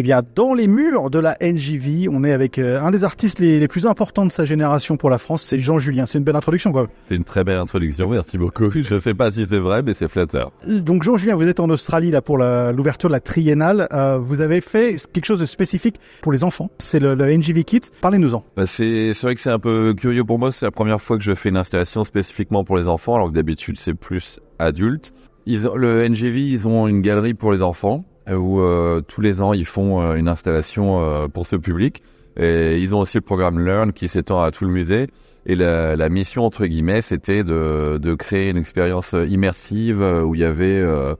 Eh bien, dans les murs de la NJV, on est avec euh, un des artistes les, les plus importants de sa génération pour la France, c'est Jean Julien. C'est une belle introduction, quoi. C'est une très belle introduction, merci beaucoup. Je ne sais pas si c'est vrai, mais c'est flatteur. Donc, Jean Julien, vous êtes en Australie là pour l'ouverture de la triennale. Euh, vous avez fait quelque chose de spécifique pour les enfants. C'est le, le NJV Kids. Parlez-nous-en. Bah, c'est vrai que c'est un peu curieux pour moi. C'est la première fois que je fais une installation spécifiquement pour les enfants, alors que d'habitude c'est plus adulte. Ils ont- le NGV, ils ont une galerie pour les enfants euh, où euh, tous les ans ils font euh, une installation euh, pour ce public. Et ils ont aussi le programme Learn qui s'étend à tout le musée. Et la, mission entre guillemets, c'était de, de créer une expérience immersive euh, où il y avait euh,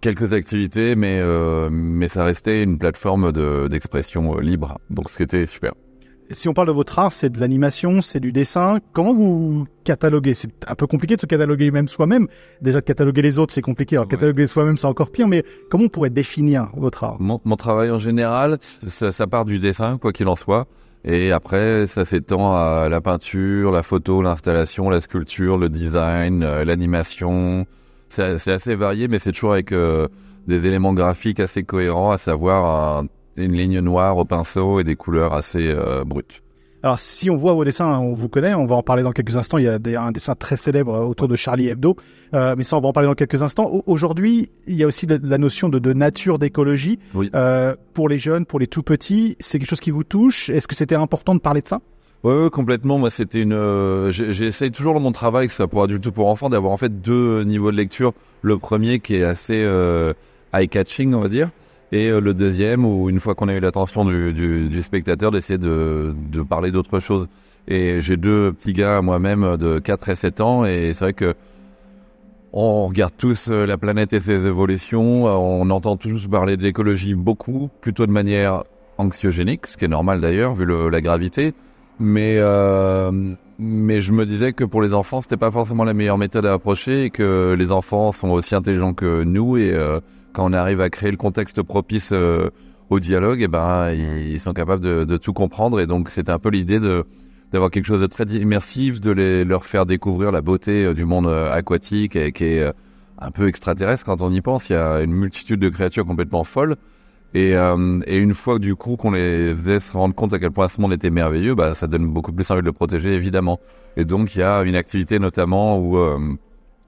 quelques activités, mais euh, mais ça restait une plateforme de- d'expression euh, libre. Donc ce qui était super. Si on parle de votre art, c'est de l'animation, c'est du dessin. Comment vous cataloguez? C'est un peu compliqué de se cataloguer même soi-même. Déjà de cataloguer les autres, c'est compliqué. Alors Ouais. cataloguer soi-même, c'est encore pire. Mais comment on pourrait définir votre art? Mon, mon travail en général, ça, ça part du dessin, quoi qu'il en soit. Et après, ça s'étend à la peinture, la photo, l'installation, la sculpture, le design, euh, l'animation. C'est c'est assez varié, mais c'est toujours avec euh, des éléments graphiques assez cohérents, à savoir un- une ligne noire au pinceau et des couleurs assez euh, brutes. Alors, si on voit vos dessins, on vous connaît, on va en parler dans quelques instants. Il y a des- un dessin très célèbre autour de Charlie Hebdo, Euh, mais ça, on va en parler dans quelques instants. Au- Aujourd'hui, il y a aussi de- la notion de, de nature, d'écologie. Oui. Euh, pour les jeunes, pour les tout petits, c'est quelque chose qui vous touche? Est-ce que c'était important de parler de ça? Ouais, complètement. Moi, c'était une. euh, J'essaye toujours dans mon travail, que ce soit pour adultes ou pour enfants, d'avoir en fait deux niveaux de lecture. Le premier qui est assez eye-catching, on va dire, et euh, le deuxième où une fois qu'on a eu l'attention du, spectateur, d'essayer de, parler d'autre chose. Et j'ai deux petits gars moi-même de 4 et 7 ans, et c'est vrai que on regarde tous euh, la planète et ses évolutions. On entend tous parler de l'écologie beaucoup, plutôt de manière anxiogénique, ce qui est normal d'ailleurs vu la gravité. Mais euh, mais je me disais que pour les enfants, c'était pas forcément la meilleure méthode à approcher et que les enfants sont aussi intelligents que nous et quand on arrive à créer le contexte propice euh, au dialogue, et ben ils sont capables de, tout comprendre et donc c'était un peu l'idée de d'avoir quelque chose de très immersif, de leur faire découvrir la beauté euh, du monde euh, aquatique qui est un peu extraterrestre quand on y pense. Il y a une multitude de créatures complètement folles. Et, une fois du coup qu'on les faisait se rendre compte à quel point ce monde était merveilleux, bah, ça donne beaucoup plus envie de le protéger évidemment. Et donc il y a une activité notamment où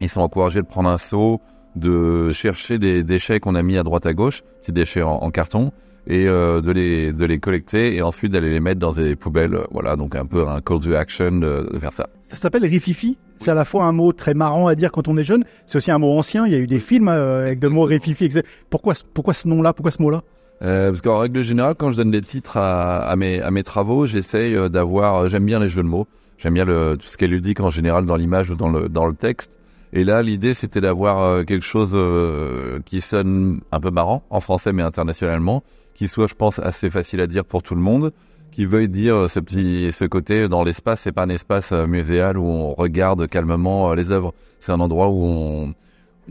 ils sont encouragés de prendre un seau, de chercher des déchets qu'on a mis à droite à gauche, petits déchets en, en carton, et euh, de les de les collecter et ensuite d'aller les mettre dans des poubelles. Voilà, donc un peu un call to action de, de faire ça. Ça s'appelle rififi. C'est à la fois un mot très marrant à dire quand on est jeune. C'est aussi un mot ancien. Il y a eu des films euh, avec le mot rififi. Pourquoi, ce- pourquoi ce nom-là? Pourquoi ce mot-là? Euh, parce qu'en règle générale, quand je donne des titres à, à mes, à mes travaux, j'essaye euh, d'avoir. euh, J'aime bien les jeux de mots. J'aime bien le, tout ce qui est ludique en général dans l'image ou dans le, dans le texte. Et là, l'idée, c'était d'avoir euh, quelque chose euh, qui sonne un peu marrant en français, mais internationalement, qui soit, je pense, assez facile à dire pour tout le monde, qui veuille dire euh, ce petit, ce côté dans l'espace. C'est pas un espace muséal où on regarde calmement les œuvres. C'est un endroit où on,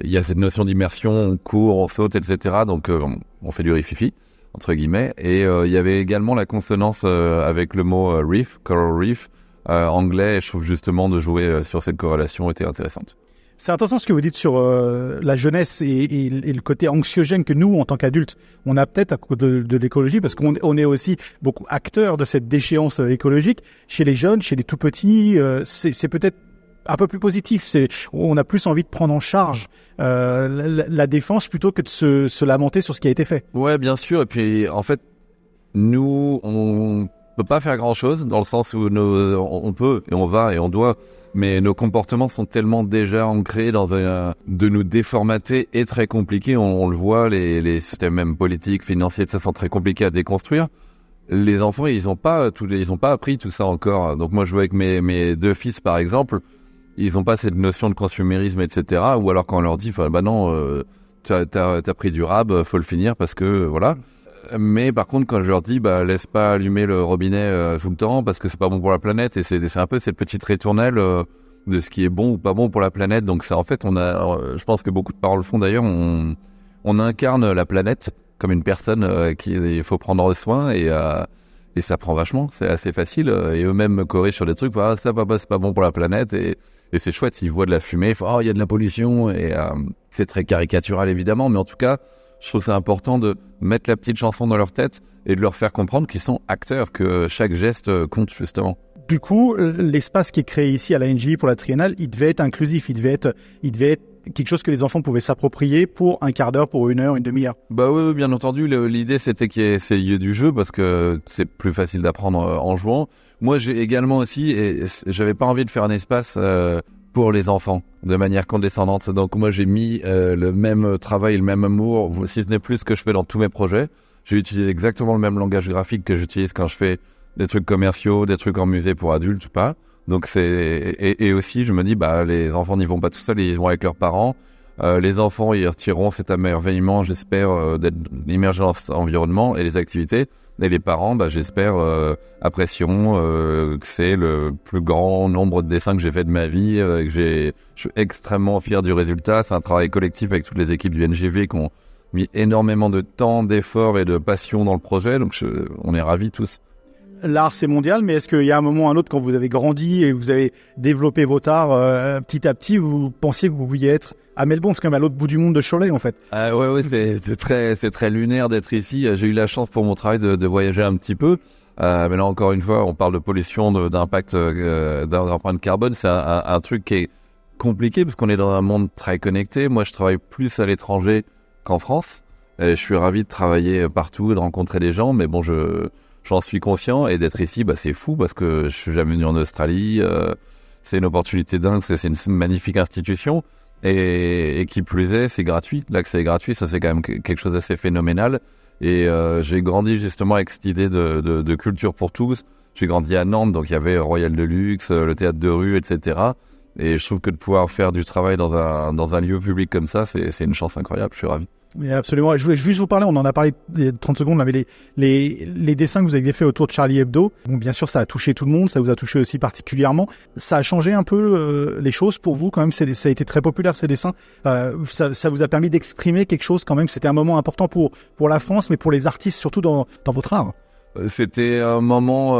il y a cette notion d'immersion, on court, on saute, etc. Donc on- fait du rififi entre guillemets. Et euh, il y avait également la consonance euh, avec le mot euh, reef, coral reef, anglais. Et je trouve justement de jouer sur cette corrélation était intéressante. C'est intéressant ce que vous dites sur euh, la jeunesse et, le côté anxiogène que nous, en tant qu'adultes, on a peut-être à cause de, l'écologie, parce qu'on on est aussi beaucoup acteurs de cette déchéance euh, écologique. Chez les jeunes, chez les tout petits, euh, c'est peut-être un peu plus positif. On a plus envie de prendre en charge la, la défense plutôt que de se, se lamenter sur ce qui a été fait. Ouais, bien sûr. Et puis en fait, nous, on peut pas faire grand chose dans le sens où nos, on on peut et on va et on doit. Mais nos comportements sont tellement déjà ancrés dans un, de nous déformater et très compliqués. On, on le voit, les, les systèmes même politiques, financiers, ça sont très compliqués à déconstruire. Les enfants, ils ont pas ils ont pas appris tout ça encore. Donc moi, je vois avec mes, mes deux fils, par exemple, ils ont pas cette notion de consumérisme, etc. Ou alors quand on leur dit, bah non, euh, t'as, t'as, t'as pris du rab, faut le finir parce que voilà. Mais par contre, quand je leur dis, bah, laisse pas allumer le robinet euh, tout le temps parce que c'est pas bon pour la planète, et c'est, un peu cette petite rétournelle euh, de ce qui est bon ou pas bon pour la planète. Donc, c'est en fait, on a, euh, je pense que beaucoup de parents le font d'ailleurs, on, incarne la planète comme une personne euh, qui il faut prendre soin et, ça prend vachement, c'est assez facile. Et eux-mêmes me corrigent sur des trucs, ah, ça papa c'est pas bon pour la planète et, c'est chouette s'ils voient de la fumée, oh il y a de la pollution et c'est très caricatural évidemment, mais en tout cas je trouve c'est important de mettre la petite chanson dans leur tête et de leur faire comprendre qu'ils sont acteurs, que chaque geste euh, compte justement. Du coup, l'espace qui est créé ici à la NGI pour la triennale, il devait être inclusif, il devait être, il devait être quelque chose que les enfants pouvaient s'approprier pour un quart d'heure, pour une heure, une demi-heure. Bah oui, oui, bien entendu. L'idée c'était qu'il y ait ces lieux du jeu parce que c'est plus facile d'apprendre euh, en jouant. Moi, j'ai également aussi, et j'avais pas envie de faire un espace euh, pour les enfants de manière condescendante. Donc moi, j'ai mis euh, le même travail, le même amour, si ce n'est plus que je fais dans tous mes projets. J'ai utilisé exactement le même langage graphique que j'utilise quand je fais des trucs commerciaux, des trucs en musée pour adultes ou pas. Donc c'est et, aussi je me dis bah les enfants n'y vont pas tout seuls, ils vont avec leurs parents. Euh, les enfants y retireront cet émerveillement, j'espère, euh, d'être immergés environnement et les activités. Et les parents, bah, j'espère, euh, apprécieront euh, que c'est le plus grand nombre de dessins que j'ai fait de ma vie, euh, je suis extrêmement fier du résultat. C'est un travail collectif avec toutes les équipes du NGV qui ont mis énormément de temps, d'efforts et de passion dans le projet. Donc on est ravis tous. L'art, c'est mondial, mais est-ce qu'il y a un moment ou un autre, quand vous avez grandi et vous avez développé votre art euh, petit à petit, vous pensiez que vous pouviez être à Melbourne, c'est quand même à l'autre bout du monde de Cholet, en fait. Ah ouais, ouais, c'est très, très lunaire d'être ici. J'ai eu la chance pour mon travail de, voyager un petit peu. Euh, mais là, encore une fois, on parle de pollution, d'impact, euh, d'empreinte carbone. C'est un, truc qui est compliqué parce qu'on est dans un monde très connecté. Moi, je travaille plus à l'étranger qu'en France. Je suis ravi de travailler partout, de rencontrer des gens. Mais bon, je, j'en suis conscient et d'être ici, bah, c'est fou parce que je suis jamais venu en Australie. euh, c'est une opportunité dingue, c'est une magnifique institution. Et, qui plus est, c'est gratuit. L'accès est gratuit, ça c'est quand même que- quelque chose d'assez phénoménal. Et euh, j'ai grandi justement avec cette idée de, culture pour tous. J'ai grandi à Nantes, donc il y avait Royal de Luxe, euh, le théâtre de rue, etc. Et je trouve que de pouvoir faire du travail dans un, lieu public comme ça, c'est une chance incroyable, je suis ravi. Absolument. Je voulais juste vous parler, on en a parlé il y a 30 secondes, là, mais les, dessins que vous aviez fait autour de Charlie Hebdo, bon, bien sûr, ça a touché tout le monde, ça vous a touché aussi particulièrement. Ça a changé un peu euh, les choses pour vous, quand même, ça a été très populaire, ces dessins. Euh, ça, vous a permis d'exprimer quelque chose, quand même. C'était un moment important pour, pour la France, mais pour les artistes, surtout dans, dans votre art. Euh, C'était un moment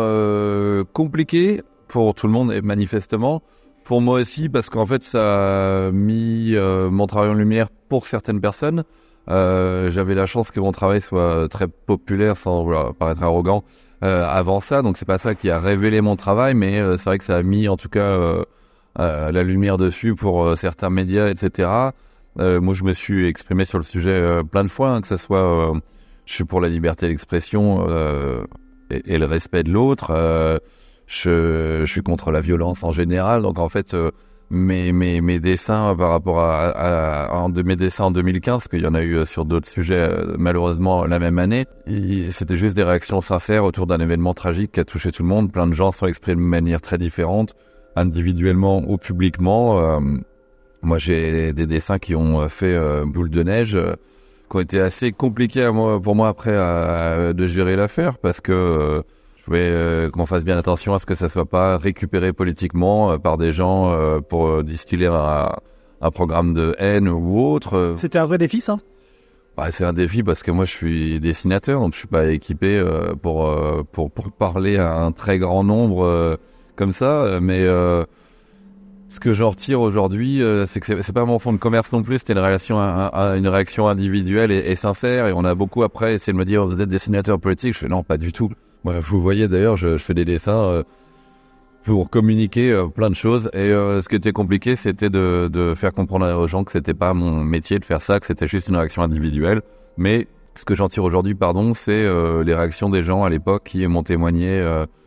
compliqué pour tout le monde et manifestement pour moi aussi parce qu'en fait ça a mis mon travail en lumière pour certaines personnes. Euh, J'avais la chance que mon travail soit très populaire sans paraître arrogant euh, avant ça, donc c'est pas ça qui a révélé mon travail, mais euh, c'est vrai que ça a mis en tout cas la lumière dessus pour certains médias, etc. Moi je me suis exprimé sur le sujet plein de fois, hein, que ce soit je suis pour la liberté d'expression et, le respect de l'autre. Je, je suis contre la violence en général. Donc en fait, mes, mes, dessins par rapport à, un de mes dessins en 2015, parce qu'il y en a eu euh, sur d'autres sujets euh, malheureusement la même année, c'était juste des réactions sincères autour d'un événement tragique qui a touché tout le monde. Plein de gens sont exprimés de manière très différente, individuellement ou publiquement. Euh, moi, j'ai des dessins qui ont euh, fait euh, boule de neige. euh, qui ont été assez compliqués à moi, pour moi après de gérer l'affaire parce que euh, je voulais euh, qu'on fasse bien attention à ce que ça soit pas récupéré politiquement euh, par des gens euh, pour distiller un, un programme de haine ou autre. C'était un vrai défi, ça? Bah, c'est un défi parce que moi je suis dessinateur donc je suis pas équipé pour, pour pour parler à un très grand nombre comme ça. Mais ce que j'en retire aujourd'hui euh, c'est que c'est- pas mon fond de commerce non plus c'était réaction une réaction individuelle et, et sincère. Et on a beaucoup après essayé de me dire vous êtes dessinateur politique? Je fais non pas du tout Moi, vous voyez d'ailleurs je, fais des dessins euh, pour communiquer euh, plein de choses. Et euh, ce qui était compliqué, c'était de, de faire comprendre aux gens que c'était pas mon métier de faire ça, que c'était juste une réaction individuelle. Mais ce que j'en tire aujourd'hui, pardon, c'est les réactions des gens à l'époque qui m'ont témoigné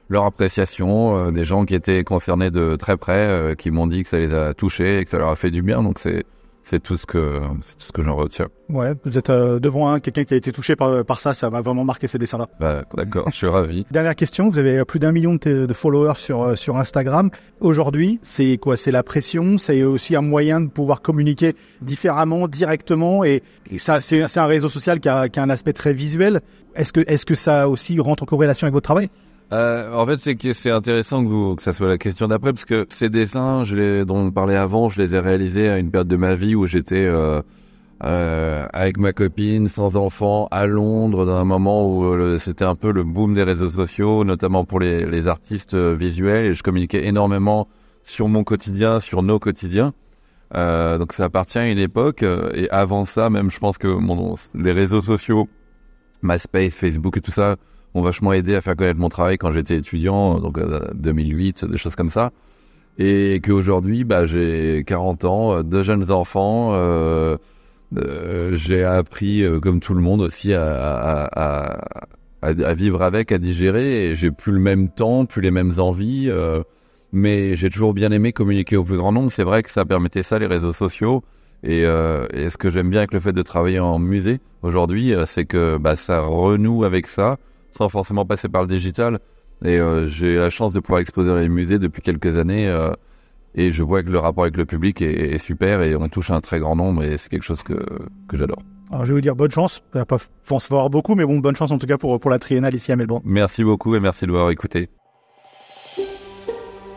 leur appréciation, des gens qui étaient concernés de très près, qui m'ont dit que ça les a touchés et que ça leur a fait du bien. Donc c'est c'est tout ce que c'est tout ce que j'en retiens. Ouais, vous êtes euh, devant un quelqu'un qui a été touché par, par ça, ça m'a vraiment marqué ces dessins-là. Bah, D'accord, je suis ravi. Dernière question, vous avez plus d'un million de, followers sur, euh, sur Instagram. Aujourd'hui, c'est quoi? C'est la pression, c'est aussi un moyen de pouvoir communiquer différemment, directement, et, et ça, c'est c'est un réseau social qui a, qui a un aspect très visuel. Est-ce que, est-ce que ça aussi rentre en corrélation avec votre travail? Euh, en fait, c'est que c'est intéressant que vous ça soit la question d'après parce que ces dessins, je les dont on parlait avant, je les ai réalisés à une période de ma vie où j'étais euh, euh, avec ma copine, sans enfant, à Londres, dans un moment où c'était un peu le boom des réseaux sociaux, notamment pour les, artistes visuels, et je communiquais énormément sur mon quotidien, sur nos quotidiens. Donc ça appartient à une époque, et avant ça, même je pense que les réseaux sociaux, MySpace, Facebook et tout ça, ont vachement aidé à faire connaître mon travail quand j'étais étudiant, donc 2008, des choses comme ça. Et qu'aujourd'hui, bah, j'ai 40 ans, deux jeunes enfants, euh, euh, j'ai appris, euh, comme tout le monde aussi, à, à, vivre avec, à digérer. Et j'ai plus le même temps, plus les mêmes envies. Euh, mais j'ai toujours bien aimé communiquer au plus grand nombre. C'est vrai que ça permettait ça, les réseaux sociaux. Et, euh, et ce que j'aime bien avec le fait de travailler en musée aujourd'hui, c'est que bah, ça renoue avec ça, sans forcément passer par le digital. Et j'ai la chance de pouvoir exposer dans les musées depuis quelques années et je vois que le rapport avec le public est, est, super et on touche un très grand nombre et c'est quelque chose que, que j'adore. Alors je vais vous dire bonne chance, il va pas se voir beaucoup, mais bon, bonne chance en tout cas pour, pour la triennale ici à Melbourne. Merci beaucoup et merci de m'avoir écouté.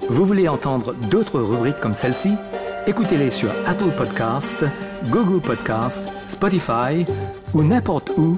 Vous voulez entendre d'autres rubriques comme celle-ci? Écoutez-les sur Apple Podcasts, Google Podcasts, Spotify ou n'importe où